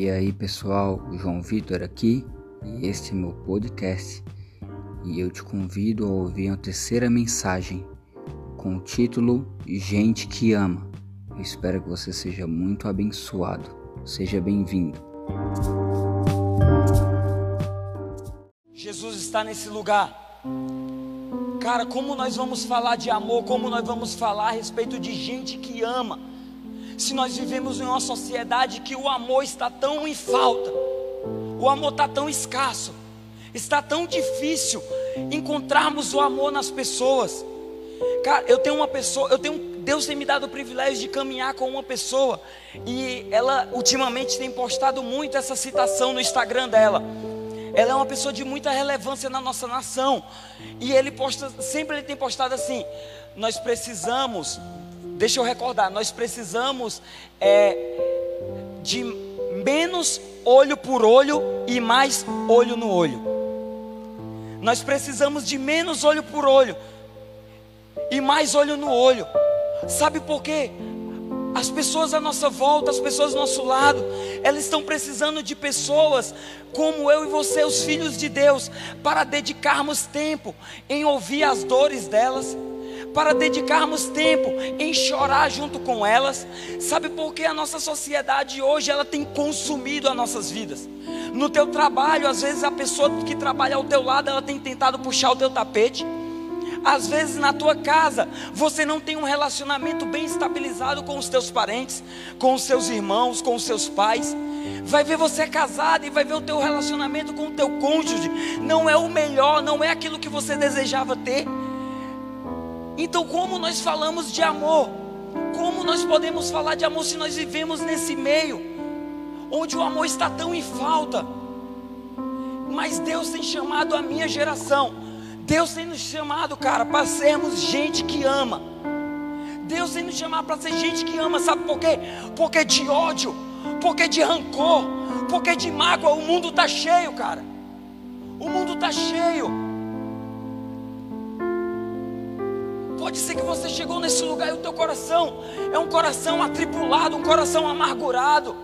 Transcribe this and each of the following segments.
E aí pessoal, João Vitor aqui e este é meu podcast e eu te convido a ouvir a terceira mensagem com o título Gente que Ama. Eu espero que você seja muito abençoado. Seja bem-vindo. Jesus está nesse lugar. Cara, como nós vamos falar de amor, como nós vamos falar a respeito de gente que ama? Se nós vivemos em uma sociedade que o amor está tão em falta, o amor está tão escasso, está tão difícil encontrarmos o amor nas pessoas. Cara, eu tenho uma pessoa, eu tenho Deus tem me dado o privilégio de caminhar com uma pessoa e ela ultimamente tem postado muito essa citação no Instagram dela. Ela é uma pessoa de muita relevância na nossa nação e ele posta, sempre ele tem postado assim: nós precisamos Deixa eu recordar, nós precisamos é, de menos olho por olho e mais olho no olho. Nós precisamos de menos olho por olho e mais olho no olho. Sabe por quê? As pessoas à nossa volta, as pessoas do nosso lado, elas estão precisando de pessoas como eu e você, os filhos de Deus, para dedicarmos tempo em ouvir as dores delas para dedicarmos tempo em chorar junto com elas. Sabe por que a nossa sociedade hoje ela tem consumido as nossas vidas? No teu trabalho, às vezes a pessoa que trabalha ao teu lado, ela tem tentado puxar o teu tapete. Às vezes na tua casa você não tem um relacionamento bem estabilizado com os teus parentes, com os seus irmãos, com os seus pais. Vai ver você casado e vai ver o teu relacionamento com o teu cônjuge. Não é o melhor, não é aquilo que você desejava ter. Então, como nós falamos de amor? Como nós podemos falar de amor se nós vivemos nesse meio, onde o amor está tão em falta? Mas Deus tem chamado a minha geração, Deus tem nos chamado, cara, para sermos gente que ama. Deus tem nos chamado para ser gente que ama, sabe por quê? Porque de ódio, porque de rancor, porque de mágoa, o mundo está cheio, cara. O mundo está cheio. Pode ser que você chegou nesse lugar e o teu coração é um coração atribulado, um coração amargurado,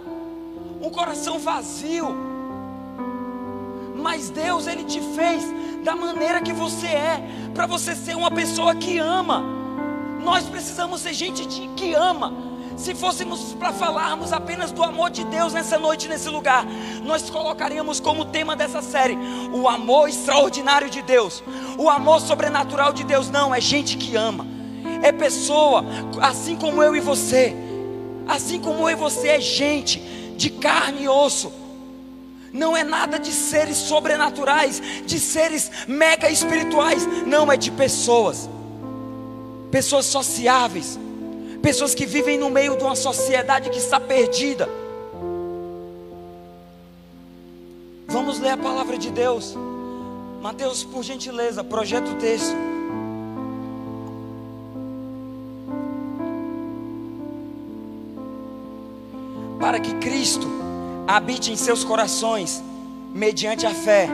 um coração vazio. Mas Deus, Ele te fez da maneira que você é, para você ser uma pessoa que ama. Nós precisamos ser gente de, que ama. Se fôssemos para falarmos apenas do amor de Deus nessa noite, nesse lugar, nós colocaríamos como tema dessa série o amor extraordinário de Deus, o amor sobrenatural de Deus. Não, é gente que ama, é pessoa, assim como eu e você, assim como eu e você é gente de carne e osso. Não é nada de seres sobrenaturais, de seres mega espirituais, não, é de pessoas, pessoas sociáveis pessoas que vivem no meio de uma sociedade que está perdida. Vamos ler a palavra de Deus. Mateus, por gentileza, projeta o texto. Para que Cristo habite em seus corações, mediante a fé.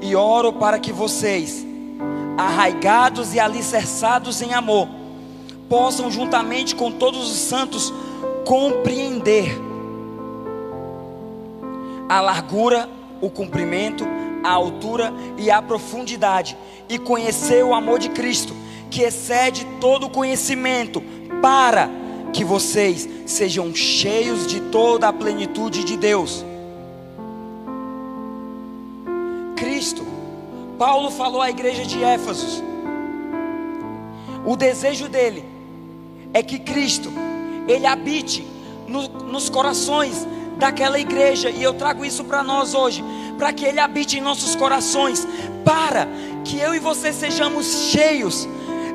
E oro para que vocês, arraigados e alicerçados em amor, possam, juntamente com todos os santos, compreender a largura, o comprimento, a altura e a profundidade, e conhecer o amor de Cristo, que excede todo conhecimento, para que vocês sejam cheios de toda a plenitude de Deus. Cristo, Paulo falou à igreja de Éfeso, o desejo dele é que Cristo, Ele habite no, nos corações daquela igreja, e eu trago isso para nós hoje, para que Ele habite em nossos corações, para que eu e você sejamos cheios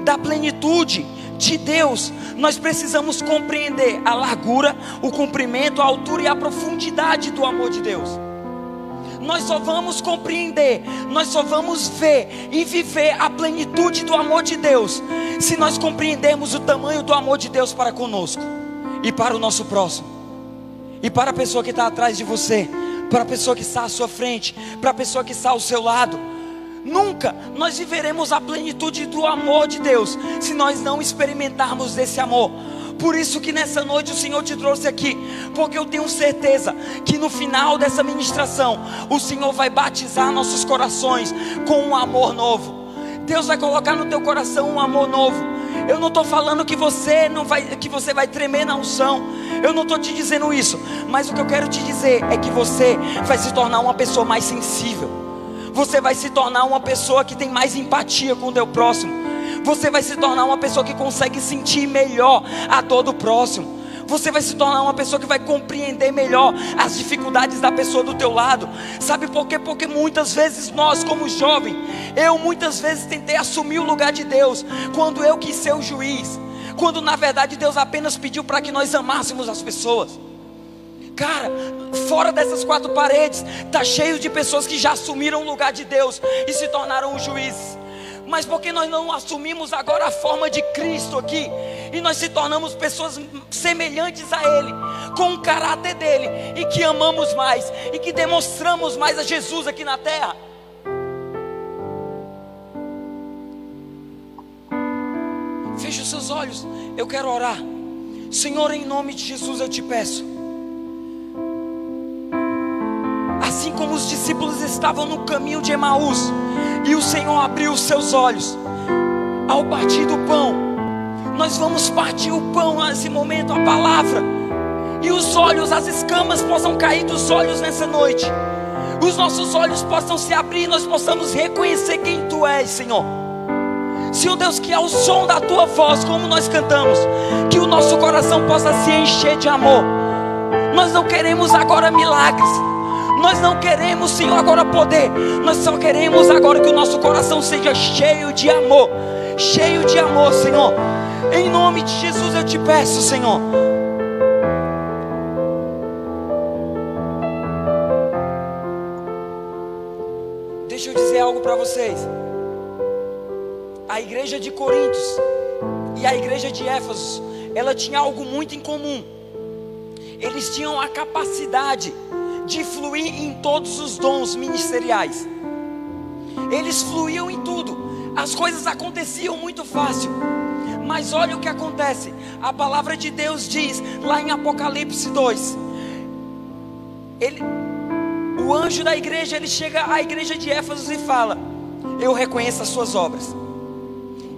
da plenitude de Deus, nós precisamos compreender a largura, o comprimento, a altura e a profundidade do amor de Deus. Nós só vamos compreender, nós só vamos ver e viver a plenitude do amor de Deus, se nós compreendermos o tamanho do amor de Deus para conosco e para o nosso próximo, e para a pessoa que está atrás de você, para a pessoa que está à sua frente, para a pessoa que está ao seu lado. Nunca nós viveremos a plenitude do amor de Deus se nós não experimentarmos desse amor Por isso que nessa noite o Senhor te trouxe aqui, porque eu tenho certeza que no final dessa ministração o Senhor vai batizar nossos corações com um amor novo. Deus vai colocar no teu coração um amor novo. Eu não estou falando que você não vai, que você vai tremer na unção. Eu não estou te dizendo isso. Mas o que eu quero te dizer é que você vai se tornar uma pessoa mais sensível. Você vai se tornar uma pessoa que tem mais empatia com o teu próximo. Você vai se tornar uma pessoa que consegue sentir melhor a dor do próximo. Você vai se tornar uma pessoa que vai compreender melhor as dificuldades da pessoa do teu lado. Sabe por quê? Porque muitas vezes nós, como jovem, eu muitas vezes tentei assumir o lugar de Deus quando eu quis ser o juiz, quando na verdade Deus apenas pediu para que nós amássemos as pessoas. Cara, fora dessas quatro paredes, tá cheio de pessoas que já assumiram o lugar de Deus e se tornaram os juízes mas porque nós não assumimos agora a forma de Cristo aqui, e nós se tornamos pessoas semelhantes a Ele, com o caráter dele, e que amamos mais, e que demonstramos mais a Jesus aqui na terra. Feche os seus olhos, eu quero orar. Senhor, em nome de Jesus eu te peço. Como os discípulos estavam no caminho de Emaús, e o Senhor abriu os seus olhos ao partir do pão. Nós vamos partir o pão nesse momento, a palavra, e os olhos, as escamas possam cair dos olhos nessa noite. Os nossos olhos possam se abrir, nós possamos reconhecer quem Tu és, Senhor. Senhor Deus, que ao som da Tua voz, como nós cantamos, que o nosso coração possa se encher de amor. Nós não queremos agora milagres, nós não queremos, Senhor, agora poder. Nós só queremos agora que o nosso coração seja cheio de amor. Cheio de amor, Senhor. Em nome de Jesus eu te peço, Senhor. Deixa eu dizer algo para vocês. A igreja de Corintos e a igreja de Éfeso, ela tinha algo muito em comum. Eles tinham a capacidade de fluir em todos os dons ministeriais. Eles fluíam em tudo, as coisas aconteciam muito fácil. Mas olha o que acontece. A palavra de Deus diz lá em Apocalipse 2. Ele, o anjo da igreja, ele chega à igreja de Éfeso e fala: Eu reconheço as suas obras.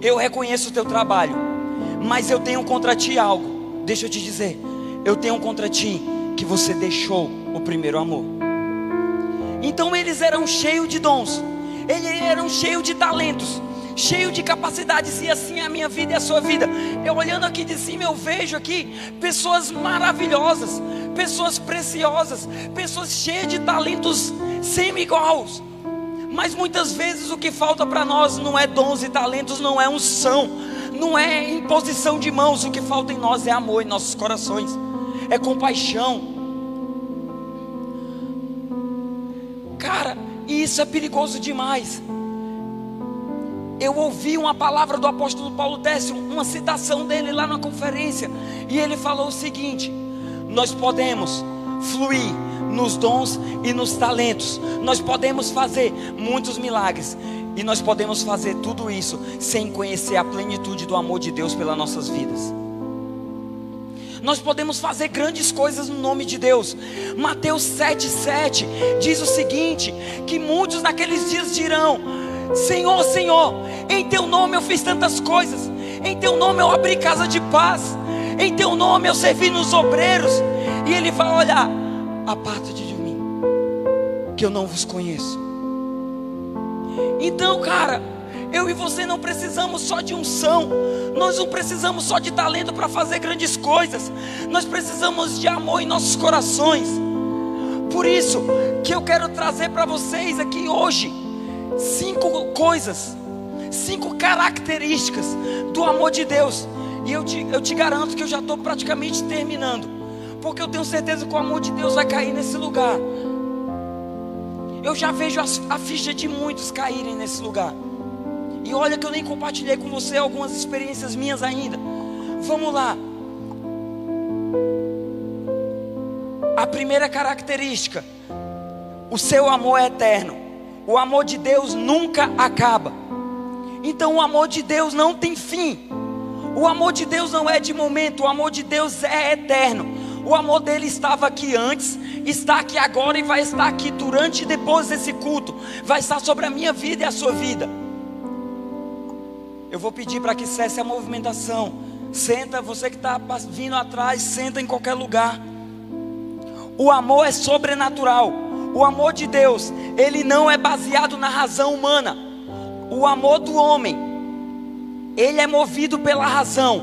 Eu reconheço o teu trabalho. Mas eu tenho contra ti algo. Deixa eu te dizer. Eu tenho contra ti que você deixou o primeiro amor. Então eles eram cheios de dons, eles eram cheios de talentos, cheios de capacidades, e assim é a minha vida e a sua vida. Eu olhando aqui de cima, eu vejo aqui pessoas maravilhosas, pessoas preciosas, pessoas cheias de talentos semi-iguais. Mas muitas vezes o que falta para nós não é dons e talentos, não é unção, não é imposição de mãos, o que falta em nós é amor em nossos corações é compaixão. Cara, isso é perigoso demais. Eu ouvi uma palavra do apóstolo Paulo Décio, uma citação dele lá na conferência, e ele falou o seguinte: Nós podemos fluir nos dons e nos talentos, nós podemos fazer muitos milagres, e nós podemos fazer tudo isso sem conhecer a plenitude do amor de Deus pelas nossas vidas. Nós podemos fazer grandes coisas no nome de Deus. Mateus 7,7 diz o seguinte: que muitos naqueles dias dirão: Senhor, Senhor, em teu nome eu fiz tantas coisas, em teu nome eu abri casa de paz, em teu nome eu servi nos obreiros. E ele vai olhar, aparta-te de mim, que eu não vos conheço. Então, cara, eu e você não precisamos só de unção, nós não precisamos só de talento para fazer grandes coisas, nós precisamos de amor em nossos corações. Por isso que eu quero trazer para vocês aqui hoje cinco coisas, cinco características do amor de Deus. E eu te, eu te garanto que eu já estou praticamente terminando, porque eu tenho certeza que o amor de Deus vai cair nesse lugar. Eu já vejo a ficha de muitos caírem nesse lugar. E olha que eu nem compartilhei com você algumas experiências minhas ainda. Vamos lá. A primeira característica: o seu amor é eterno. O amor de Deus nunca acaba. Então o amor de Deus não tem fim. O amor de Deus não é de momento, o amor de Deus é eterno. O amor dele estava aqui antes, está aqui agora e vai estar aqui durante e depois desse culto. Vai estar sobre a minha vida e a sua vida. Eu vou pedir para que cesse a movimentação. Senta, você que está vindo atrás, senta em qualquer lugar. O amor é sobrenatural. O amor de Deus, ele não é baseado na razão humana. O amor do homem, ele é movido pela razão.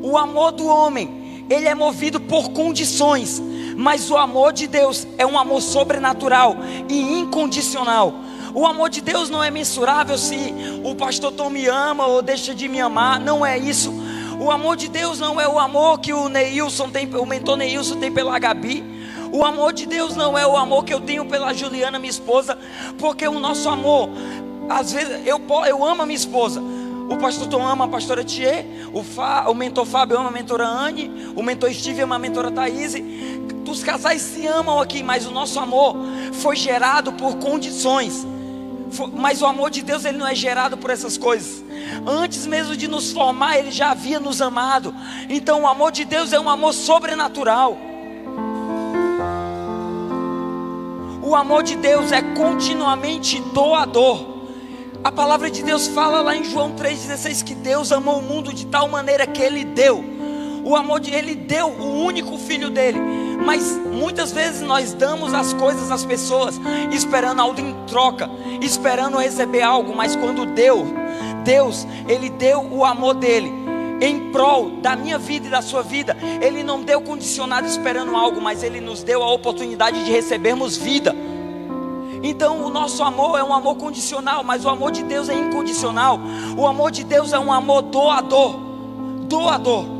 O amor do homem, ele é movido por condições. Mas o amor de Deus é um amor sobrenatural e incondicional. O amor de Deus não é mensurável se o pastor Tom me ama ou deixa de me amar, não é isso. O amor de Deus não é o amor que o Neilson tem, o mentor Neilson tem pela Gabi. O amor de Deus não é o amor que eu tenho pela Juliana, minha esposa, porque o nosso amor, às vezes eu, eu amo a minha esposa, o pastor Tom ama a pastora Thier, o, o mentor Fábio ama a mentora Anne, o mentor Steve ama a mentora Thaís. Os casais se amam aqui, mas o nosso amor foi gerado por condições. Mas o amor de Deus ele não é gerado por essas coisas. Antes mesmo de nos formar, ele já havia nos amado. Então o amor de Deus é um amor sobrenatural. O amor de Deus é continuamente doador. A palavra de Deus fala lá em João 3,16 que Deus amou o mundo de tal maneira que Ele deu. O amor de Ele deu o único filho dele. Mas muitas vezes nós damos as coisas às pessoas esperando algo em troca, esperando receber algo, mas quando deu, Deus, Ele deu o amor dele em prol da minha vida e da sua vida. Ele não deu condicionado esperando algo, mas Ele nos deu a oportunidade de recebermos vida. Então, o nosso amor é um amor condicional, mas o amor de Deus é incondicional. O amor de Deus é um amor doador. Doador.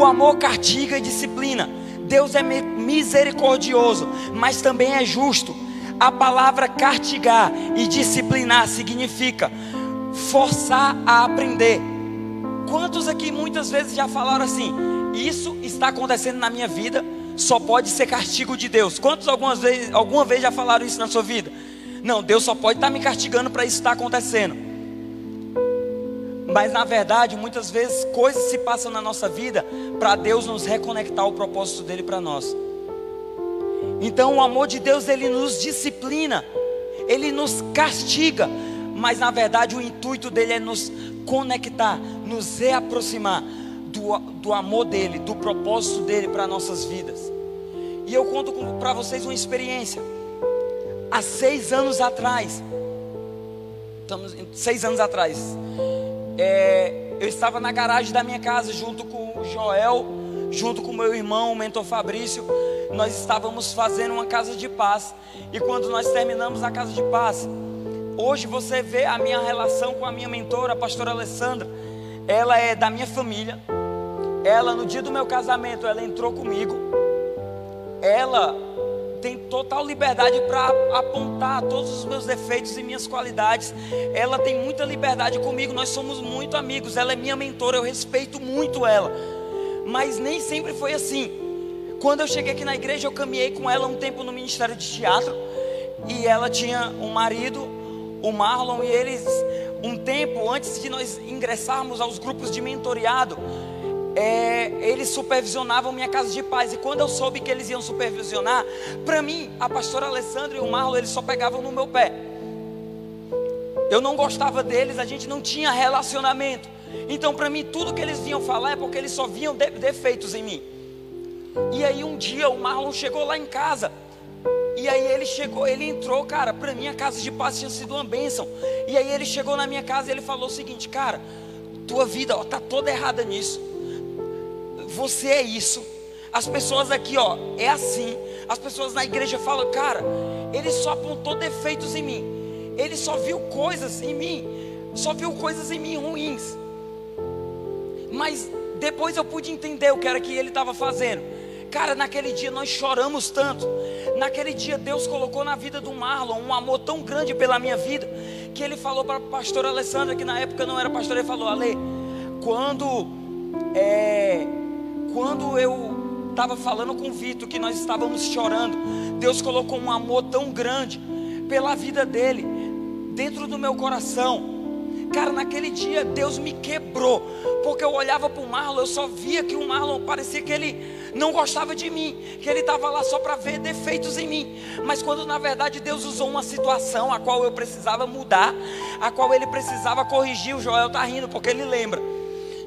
O amor castiga e disciplina. Deus é misericordioso, mas também é justo. A palavra castigar e disciplinar significa forçar a aprender. Quantos aqui muitas vezes já falaram assim: Isso está acontecendo na minha vida, só pode ser castigo de Deus? Quantos algumas vezes, alguma vez já falaram isso na sua vida? Não, Deus só pode estar me castigando para isso estar acontecendo. Mas na verdade, muitas vezes coisas se passam na nossa vida para Deus nos reconectar ao propósito dele para nós. Então o amor de Deus ele nos disciplina, ele nos castiga, mas na verdade o intuito dele é nos conectar, nos reaproximar do, do amor dele, do propósito dele para nossas vidas. E eu conto para vocês uma experiência. Há seis anos atrás, estamos seis anos atrás, é, eu estava na garagem da minha casa junto com o Joel, junto com meu irmão, o mentor Fabrício. Nós estávamos fazendo uma casa de paz. E quando nós terminamos a casa de paz, hoje você vê a minha relação com a minha mentora, a pastora Alessandra. Ela é da minha família. Ela, no dia do meu casamento, ela entrou comigo. Ela tem total liberdade para apontar todos os meus defeitos e minhas qualidades. Ela tem muita liberdade comigo, nós somos muito amigos. Ela é minha mentora, eu respeito muito ela. Mas nem sempre foi assim. Quando eu cheguei aqui na igreja, eu caminhei com ela um tempo no ministério de teatro. E ela tinha um marido, o Marlon, e eles, um tempo antes de nós ingressarmos aos grupos de mentoreado, é, eles supervisionavam minha casa de paz. E quando eu soube que eles iam supervisionar, para mim, a pastora Alessandra e o Marlon, eles só pegavam no meu pé. Eu não gostava deles, a gente não tinha relacionamento. Então, para mim, tudo que eles vinham falar é porque eles só viam de defeitos em mim. E aí, um dia, o Marlon chegou lá em casa. E aí, ele chegou, ele entrou, cara. Para mim, a casa de paz tinha sido uma bênção. E aí, ele chegou na minha casa e ele falou o seguinte: Cara, tua vida ó, tá toda errada nisso você é isso. As pessoas aqui, ó, é assim. As pessoas na igreja falam, cara, ele só apontou defeitos em mim. Ele só viu coisas em mim, só viu coisas em mim ruins. Mas depois eu pude entender o que era que ele estava fazendo. Cara, naquele dia nós choramos tanto. Naquele dia Deus colocou na vida do Marlon um amor tão grande pela minha vida que ele falou para a pastora Alessandra, que na época não era pastora, ele falou: Ale, quando é, quando eu estava falando com o Vitor que nós estávamos chorando, Deus colocou um amor tão grande pela vida dele dentro do meu coração. Cara, naquele dia Deus me quebrou, porque eu olhava para o Marlon, eu só via que o Marlon parecia que ele não gostava de mim, que ele estava lá só para ver defeitos em mim. Mas quando na verdade Deus usou uma situação a qual eu precisava mudar, a qual ele precisava corrigir, o Joel está rindo porque ele lembra.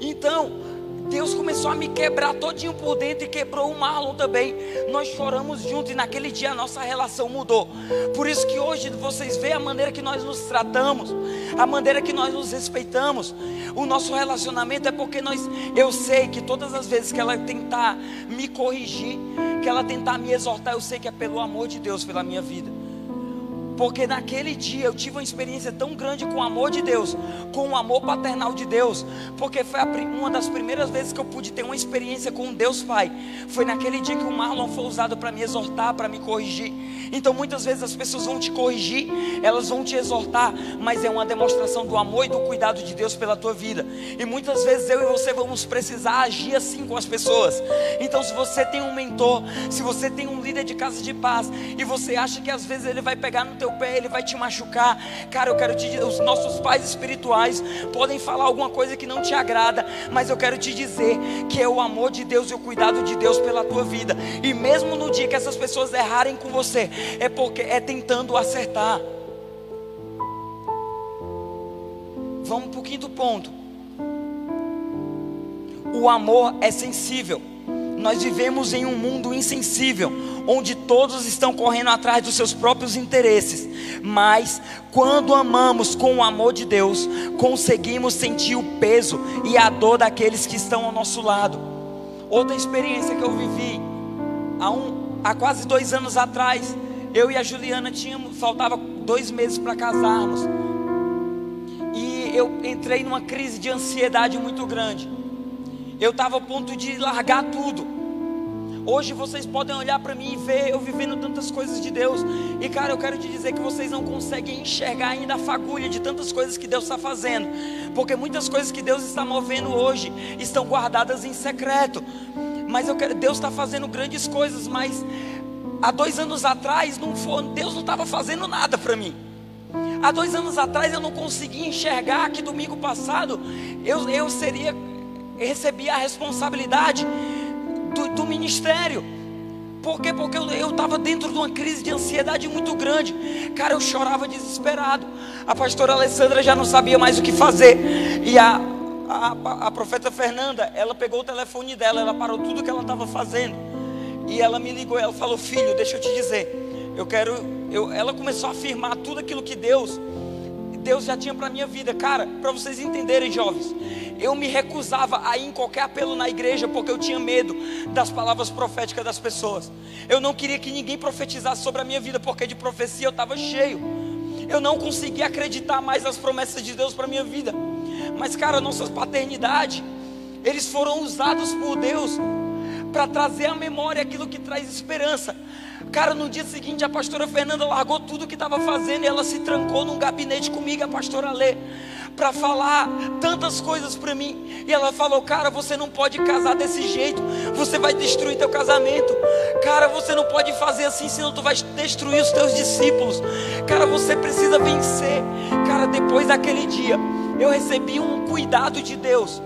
Então, Deus começou a me quebrar todinho por dentro e quebrou o Marlon também. Nós choramos juntos e naquele dia a nossa relação mudou. Por isso que hoje vocês veem a maneira que nós nos tratamos, a maneira que nós nos respeitamos. O nosso relacionamento é porque nós, eu sei que todas as vezes que ela tentar me corrigir, que ela tentar me exortar, eu sei que é pelo amor de Deus pela minha vida. Porque naquele dia eu tive uma experiência tão grande com o amor de Deus, com o amor paternal de Deus, porque foi uma das primeiras vezes que eu pude ter uma experiência com Deus Pai. Foi naquele dia que o Marlon foi usado para me exortar, para me corrigir. Então muitas vezes as pessoas vão te corrigir, elas vão te exortar, mas é uma demonstração do amor e do cuidado de Deus pela tua vida. E muitas vezes eu e você vamos precisar agir assim com as pessoas. Então se você tem um mentor, se você tem um líder de casa de paz e você acha que às vezes ele vai pegar no teu pé, ele vai te machucar. Cara, eu quero te dizer, os nossos pais espirituais podem falar alguma coisa que não te agrada, mas eu quero te dizer que é o amor de Deus e o cuidado de Deus pela tua vida. E mesmo no dia que essas pessoas errarem com você, é porque é tentando acertar. Vamos para o quinto ponto. O amor é sensível. Nós vivemos em um mundo insensível, onde todos estão correndo atrás dos seus próprios interesses. Mas quando amamos com o amor de Deus, conseguimos sentir o peso e a dor daqueles que estão ao nosso lado. Outra experiência que eu vivi há, um, há quase dois anos atrás, eu e a Juliana tínhamos, faltava dois meses para casarmos. E eu entrei numa crise de ansiedade muito grande. Eu estava a ponto de largar tudo. Hoje vocês podem olhar para mim e ver eu vivendo tantas coisas de Deus. E cara, eu quero te dizer que vocês não conseguem enxergar ainda a fagulha de tantas coisas que Deus está fazendo. Porque muitas coisas que Deus está movendo hoje estão guardadas em secreto. Mas eu quero, Deus está fazendo grandes coisas, mas há dois anos atrás não foi, Deus não estava fazendo nada para mim. Há dois anos atrás eu não conseguia enxergar que domingo passado eu, eu seria recebi a responsabilidade do, do ministério. Por quê? Porque eu estava dentro de uma crise de ansiedade muito grande. Cara, eu chorava desesperado. A pastora Alessandra já não sabia mais o que fazer. E a, a, a profeta Fernanda, ela pegou o telefone dela, ela parou tudo que ela estava fazendo. E ela me ligou, ela falou: Filho, deixa eu te dizer. Eu quero. Eu, ela começou a afirmar tudo aquilo que Deus Deus já tinha para minha vida, cara, para vocês entenderem, jovens. Eu me recusava a ir em qualquer apelo na igreja porque eu tinha medo das palavras proféticas das pessoas. Eu não queria que ninguém profetizasse sobre a minha vida porque de profecia eu estava cheio. Eu não conseguia acreditar mais nas promessas de Deus para minha vida. Mas, cara, nossa paternidade, eles foram usados por Deus para trazer à memória aquilo que traz esperança. Cara, no dia seguinte a pastora Fernanda largou tudo que estava fazendo e ela se trancou num gabinete comigo, a pastora Lê, para falar tantas coisas para mim. E ela falou: "Cara, você não pode casar desse jeito. Você vai destruir teu casamento. Cara, você não pode fazer assim, senão tu vai destruir os teus discípulos. Cara, você precisa vencer." Cara, depois daquele dia, eu recebi um cuidado de Deus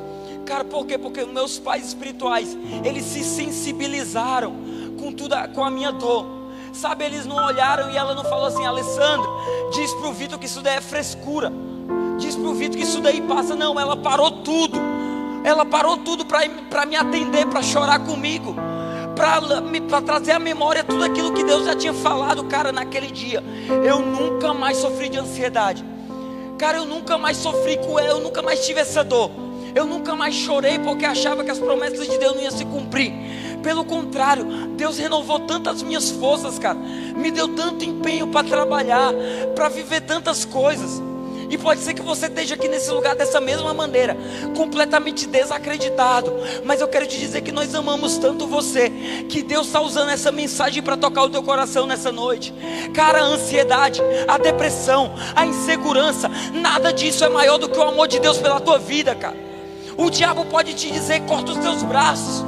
Cara, por quê? Porque meus pais espirituais, eles se sensibilizaram com tudo, com a minha dor. Sabe, eles não olharam e ela não falou assim, Alessandro, diz pro Vitor que isso daí é frescura. Vitor que isso daí passa. Não, ela parou tudo. Ela parou tudo para me atender, para chorar comigo. Para trazer à memória tudo aquilo que Deus já tinha falado, cara, naquele dia. Eu nunca mais sofri de ansiedade. Cara, eu nunca mais sofri com ela, eu nunca mais tive essa dor. Eu nunca mais chorei porque achava que as promessas de Deus não iam se cumprir. Pelo contrário, Deus renovou tantas minhas forças, cara. Me deu tanto empenho para trabalhar, para viver tantas coisas. E pode ser que você esteja aqui nesse lugar dessa mesma maneira, completamente desacreditado. Mas eu quero te dizer que nós amamos tanto você, que Deus está usando essa mensagem para tocar o teu coração nessa noite. Cara, a ansiedade, a depressão, a insegurança, nada disso é maior do que o amor de Deus pela tua vida, cara. O diabo pode te dizer: corta os teus braços.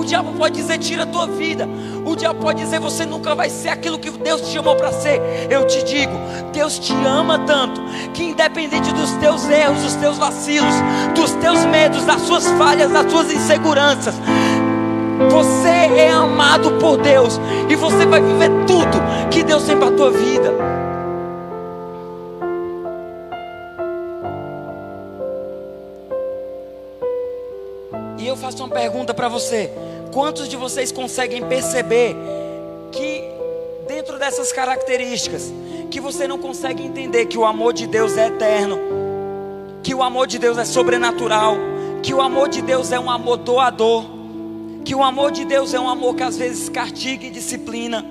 O diabo pode dizer tira a tua vida. O diabo pode dizer você nunca vai ser aquilo que Deus te chamou para ser. Eu te digo, Deus te ama tanto que independente dos teus erros, dos teus vacilos, dos teus medos, das suas falhas, das suas inseguranças, você é amado por Deus e você vai viver tudo que Deus tem para a tua vida. Faço uma pergunta para você: quantos de vocês conseguem perceber que dentro dessas características, que você não consegue entender que o amor de Deus é eterno, que o amor de Deus é sobrenatural, que o amor de Deus é um amor doador, que o amor de Deus é um amor que às vezes castiga e disciplina,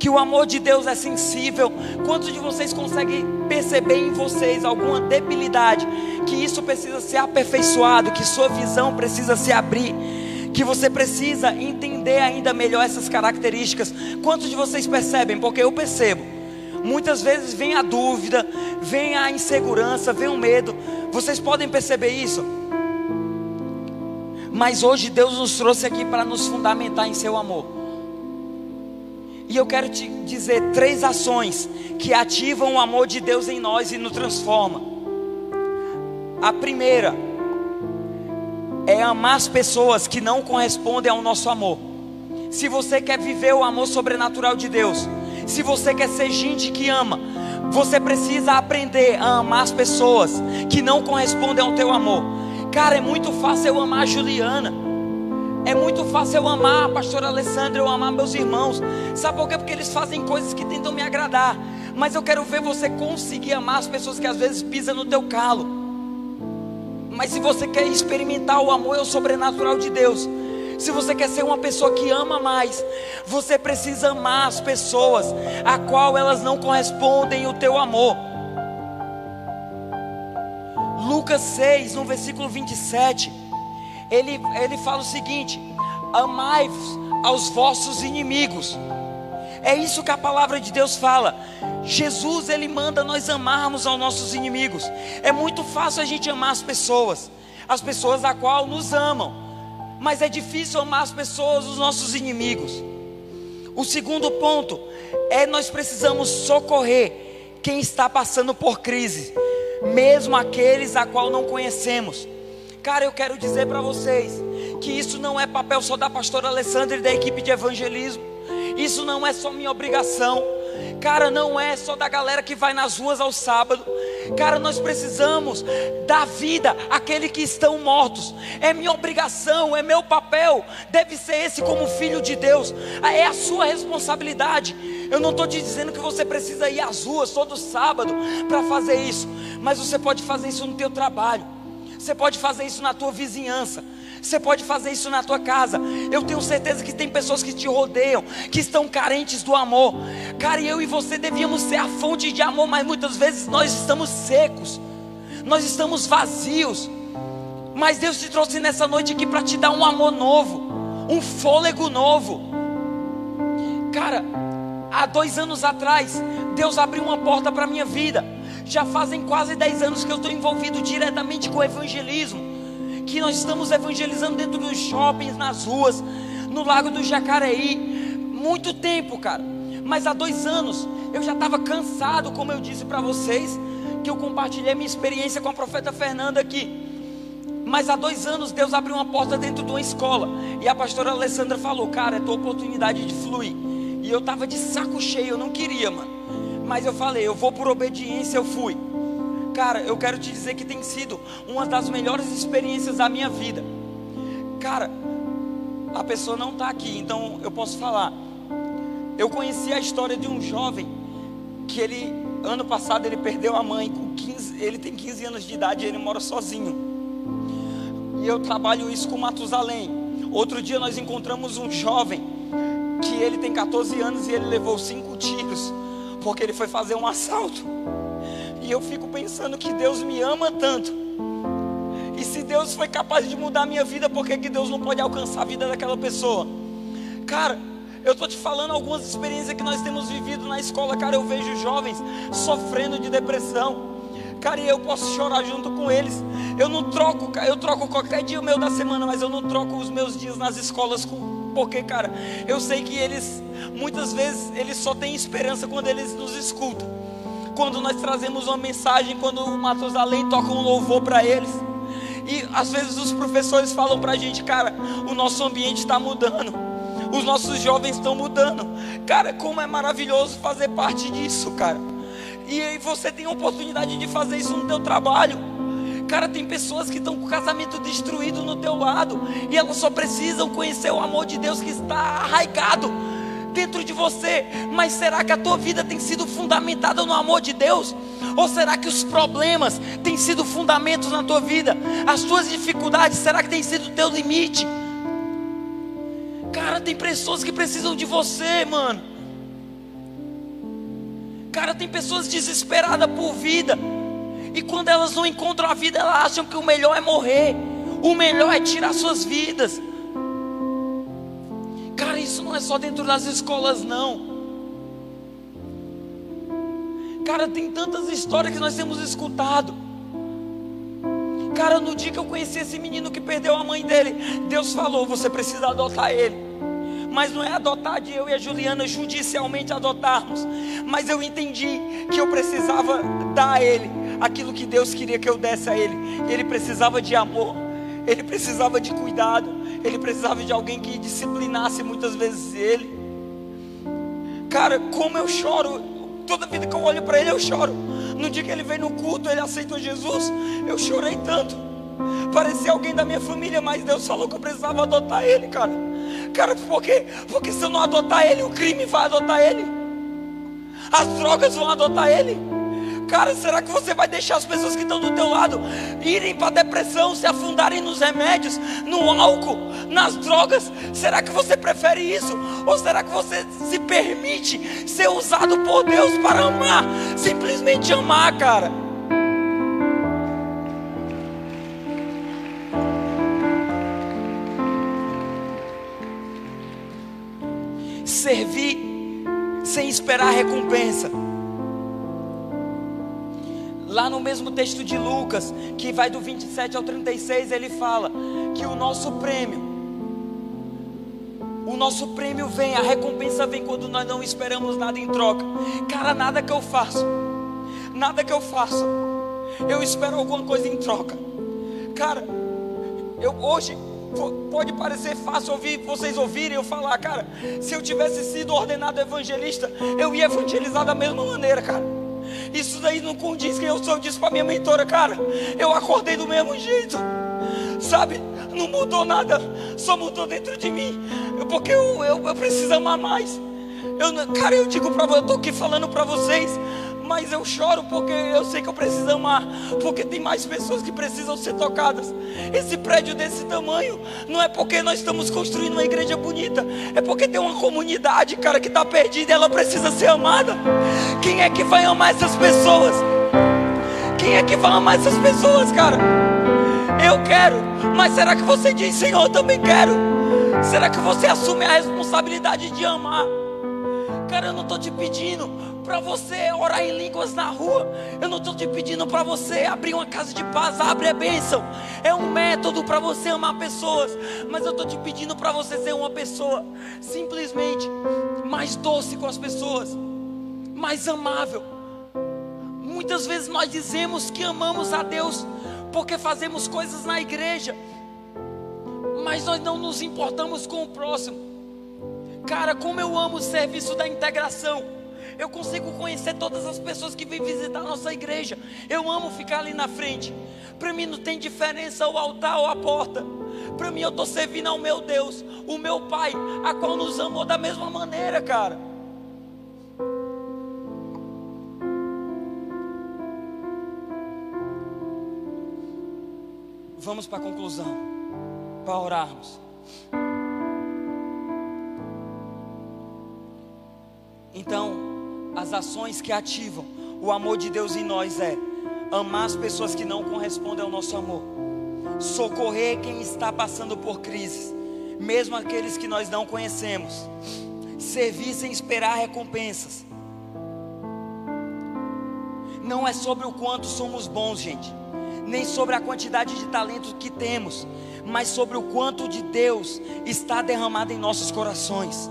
que o amor de Deus é sensível. Quantos de vocês conseguem perceber em vocês alguma debilidade, que isso precisa ser aperfeiçoado, que sua visão precisa se abrir? que você precisa entender ainda melhor essas características. Quantos de vocês percebem? Porque eu percebo. Muitas vezes vem a dúvida, vem a insegurança, vem o medo. Vocês podem perceber isso? Mas hoje Deus nos trouxe aqui para nos fundamentar em seu amor. E eu quero te dizer três ações que ativam o amor de Deus em nós e nos transforma. A primeira é amar as pessoas que não correspondem ao nosso amor. Se você quer viver o amor sobrenatural de Deus, se você quer ser gente que ama, você precisa aprender a amar as pessoas que não correspondem ao teu amor. Cara, é muito fácil eu amar a Juliana. É muito fácil eu amar a pastora Alessandra, eu amar meus irmãos. Sabe por quê? Porque eles fazem coisas que tentam me agradar. Mas eu quero ver você conseguir amar as pessoas que às vezes pisam no teu calo. Mas se você quer experimentar o amor e o sobrenatural de Deus, se você quer ser uma pessoa que ama mais, você precisa amar as pessoas a qual elas não correspondem o teu amor. Lucas 6, no versículo 27, ele, ele fala o seguinte: Amai-vos aos vossos inimigos. É isso que a palavra de Deus fala. Jesus ele manda nós amarmos aos nossos inimigos. É muito fácil a gente amar as pessoas, as pessoas a qual nos amam, mas é difícil amar as pessoas, os nossos inimigos. O segundo ponto é nós precisamos socorrer quem está passando por crise, mesmo aqueles a qual não conhecemos. Cara, eu quero dizer para vocês que isso não é papel só da pastora Alessandra e da equipe de evangelismo. Isso não é só minha obrigação. Cara, não é só da galera que vai nas ruas ao sábado. Cara, nós precisamos dar vida àqueles que estão mortos. É minha obrigação, é meu papel. Deve ser esse como filho de Deus. É a sua responsabilidade. Eu não estou te dizendo que você precisa ir às ruas todo sábado para fazer isso. Mas você pode fazer isso no teu trabalho. Você pode fazer isso na tua vizinhança. Você pode fazer isso na tua casa. Eu tenho certeza que tem pessoas que te rodeiam, que estão carentes do amor. Cara, eu e você devíamos ser a fonte de amor, mas muitas vezes nós estamos secos, nós estamos vazios. Mas Deus te trouxe nessa noite aqui para te dar um amor novo, um fôlego novo. Cara, há dois anos atrás, Deus abriu uma porta para a minha vida. Já fazem quase dez anos que eu estou envolvido diretamente com o evangelismo que nós estamos evangelizando dentro dos shoppings, nas ruas, no Lago do Jacareí. Muito tempo, cara. Mas há dois anos eu já estava cansado, como eu disse para vocês, que eu compartilhei minha experiência com a profeta Fernanda aqui. Mas há dois anos Deus abriu uma porta dentro de uma escola. E a pastora Alessandra falou: Cara, é tua oportunidade de fluir. E eu estava de saco cheio, eu não queria, mano. Mas eu falei: Eu vou por obediência, eu fui. Cara, eu quero te dizer que tem sido uma das melhores experiências da minha vida. Cara, a pessoa não está aqui, então eu posso falar. Eu conheci a história de um jovem que ele, ano passado, ele perdeu a mãe com 15, ele tem 15 anos de idade e ele mora sozinho. E eu trabalho isso com Matusalém. Outro dia nós encontramos um jovem que ele tem 14 anos e ele levou cinco tiros porque ele foi fazer um assalto. E eu fico pensando que Deus me ama tanto. E se Deus foi capaz de mudar a minha vida, por que, que Deus não pode alcançar a vida daquela pessoa? Cara, eu estou te falando algumas experiências que nós temos vivido na escola. Cara, eu vejo jovens sofrendo de depressão. Cara, e eu posso chorar junto com eles. Eu não troco, eu troco qualquer dia meu da semana, mas eu não troco os meus dias nas escolas com, porque, cara, eu sei que eles muitas vezes eles só têm esperança quando eles nos escutam. Quando nós trazemos uma mensagem, quando o Matusalém toca um louvor para eles. E às vezes os professores falam para a gente, cara, o nosso ambiente está mudando, os nossos jovens estão mudando. Cara, como é maravilhoso fazer parte disso, cara. E aí você tem a oportunidade de fazer isso no teu trabalho. Cara, tem pessoas que estão com o casamento destruído no teu lado e elas só precisam conhecer o amor de Deus que está arraigado dentro de você. Mas será que a tua vida tem sido fundamentada no amor de Deus? Ou será que os problemas têm sido fundamentos na tua vida? As tuas dificuldades, será que tem sido o teu limite? Cara, tem pessoas que precisam de você, mano. Cara, tem pessoas desesperadas por vida. E quando elas não encontram a vida, elas acham que o melhor é morrer. O melhor é tirar suas vidas. Cara, isso não é só dentro das escolas, não. Cara, tem tantas histórias que nós temos escutado. Cara, no dia que eu conheci esse menino que perdeu a mãe dele, Deus falou: você precisa adotar ele. Mas não é adotar de eu e a Juliana judicialmente adotarmos. Mas eu entendi que eu precisava dar a ele aquilo que Deus queria que eu desse a ele. Ele precisava de amor, ele precisava de cuidado, ele precisava de alguém que disciplinasse muitas vezes ele. Cara, como eu choro Toda vida que eu olho para ele, eu choro. No dia que ele veio no culto, ele aceitou Jesus, eu chorei tanto. Parecia alguém da minha família, mas Deus falou que eu precisava adotar ele, cara. Cara, por quê? Porque se eu não adotar ele, o crime vai adotar ele. As drogas vão adotar ele. Cara, será que você vai deixar as pessoas que estão do teu lado irem para a depressão, se afundarem nos remédios, no álcool, nas drogas? Será que você prefere isso? Ou será que você se permite ser usado por Deus para amar? Simplesmente amar, cara. Servir sem esperar recompensa. Lá no mesmo texto de Lucas, que vai do 27 ao 36, ele fala que o nosso prêmio, o nosso prêmio vem, a recompensa vem quando nós não esperamos nada em troca. Cara, nada que eu faço, nada que eu faço, eu espero alguma coisa em troca. Cara, eu hoje pode parecer fácil ouvir vocês ouvirem eu falar, cara, se eu tivesse sido ordenado evangelista, eu ia evangelizar da mesma maneira, cara. Isso daí não condiz quem eu sou. Eu disse para minha mentora, cara, eu acordei do mesmo jeito. Sabe? Não mudou nada, só mudou dentro de mim. Porque eu, eu, eu preciso amar mais. Eu, cara, eu digo para eu estou aqui falando para vocês mas eu choro porque eu sei que eu preciso amar, porque tem mais pessoas que precisam ser tocadas. Esse prédio desse tamanho não é porque nós estamos construindo uma igreja bonita, é porque tem uma comunidade, cara, que está perdida e ela precisa ser amada. Quem é que vai amar essas pessoas? Quem é que vai amar essas pessoas, cara? Eu quero, mas será que você diz, Senhor, eu também quero? Será que você assume a responsabilidade de amar? Cara, eu não estou te pedindo para você orar em línguas na rua. Eu não estou te pedindo para você abrir uma casa de paz, abre a bênção. É um método para você amar pessoas. Mas eu estou te pedindo para você ser uma pessoa simplesmente mais doce com as pessoas, mais amável. Muitas vezes nós dizemos que amamos a Deus porque fazemos coisas na igreja, mas nós não nos importamos com o próximo. Cara, como eu amo o serviço da integração. Eu consigo conhecer todas as pessoas que vêm visitar a nossa igreja. Eu amo ficar ali na frente. Para mim não tem diferença o altar ou a porta. Para mim eu estou servindo ao meu Deus, o meu Pai, a qual nos amou da mesma maneira, cara. Vamos para a conclusão, para orarmos. As ações que ativam o amor de Deus em nós é amar as pessoas que não correspondem ao nosso amor, socorrer quem está passando por crises, mesmo aqueles que nós não conhecemos, servir sem esperar recompensas. Não é sobre o quanto somos bons, gente. nem sobre a quantidade de talentos que temos, mas sobre o quanto de Deus está derramado em nossos corações.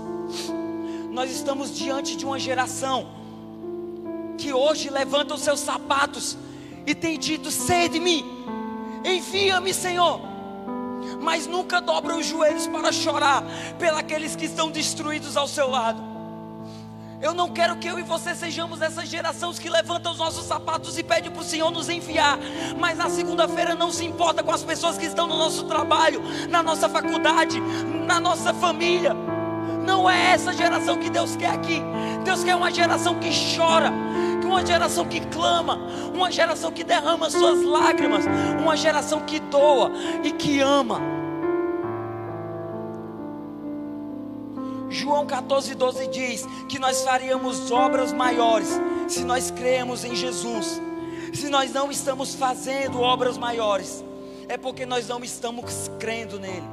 Nós estamos diante de uma geração que hoje levanta os seus sapatos e tem dito: sei de mim, envia-me, Senhor. Mas nunca dobra os joelhos para chorar pelos que estão destruídos ao seu lado. Eu não quero que eu e você sejamos essa geração que levanta os nossos sapatos e pede para o Senhor nos enviar, mas na segunda-feira não se importa com as pessoas que estão no nosso trabalho, na nossa faculdade, na nossa família. Não é essa geração que Deus quer aqui. Deus quer uma geração que chora, uma geração que clama, uma geração que derrama suas lágrimas, uma geração que doa e que ama. João 14, 12 diz que nós faríamos obras maiores se nós cremos em Jesus. Se nós não estamos fazendo obras maiores, é porque nós não estamos crendo nele.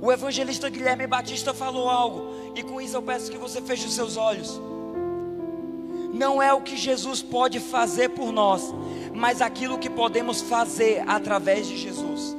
O evangelista Guilherme Batista falou algo, e com isso eu peço que você feche os seus olhos. Não é o que Jesus pode fazer por nós, mas aquilo que podemos fazer através de Jesus.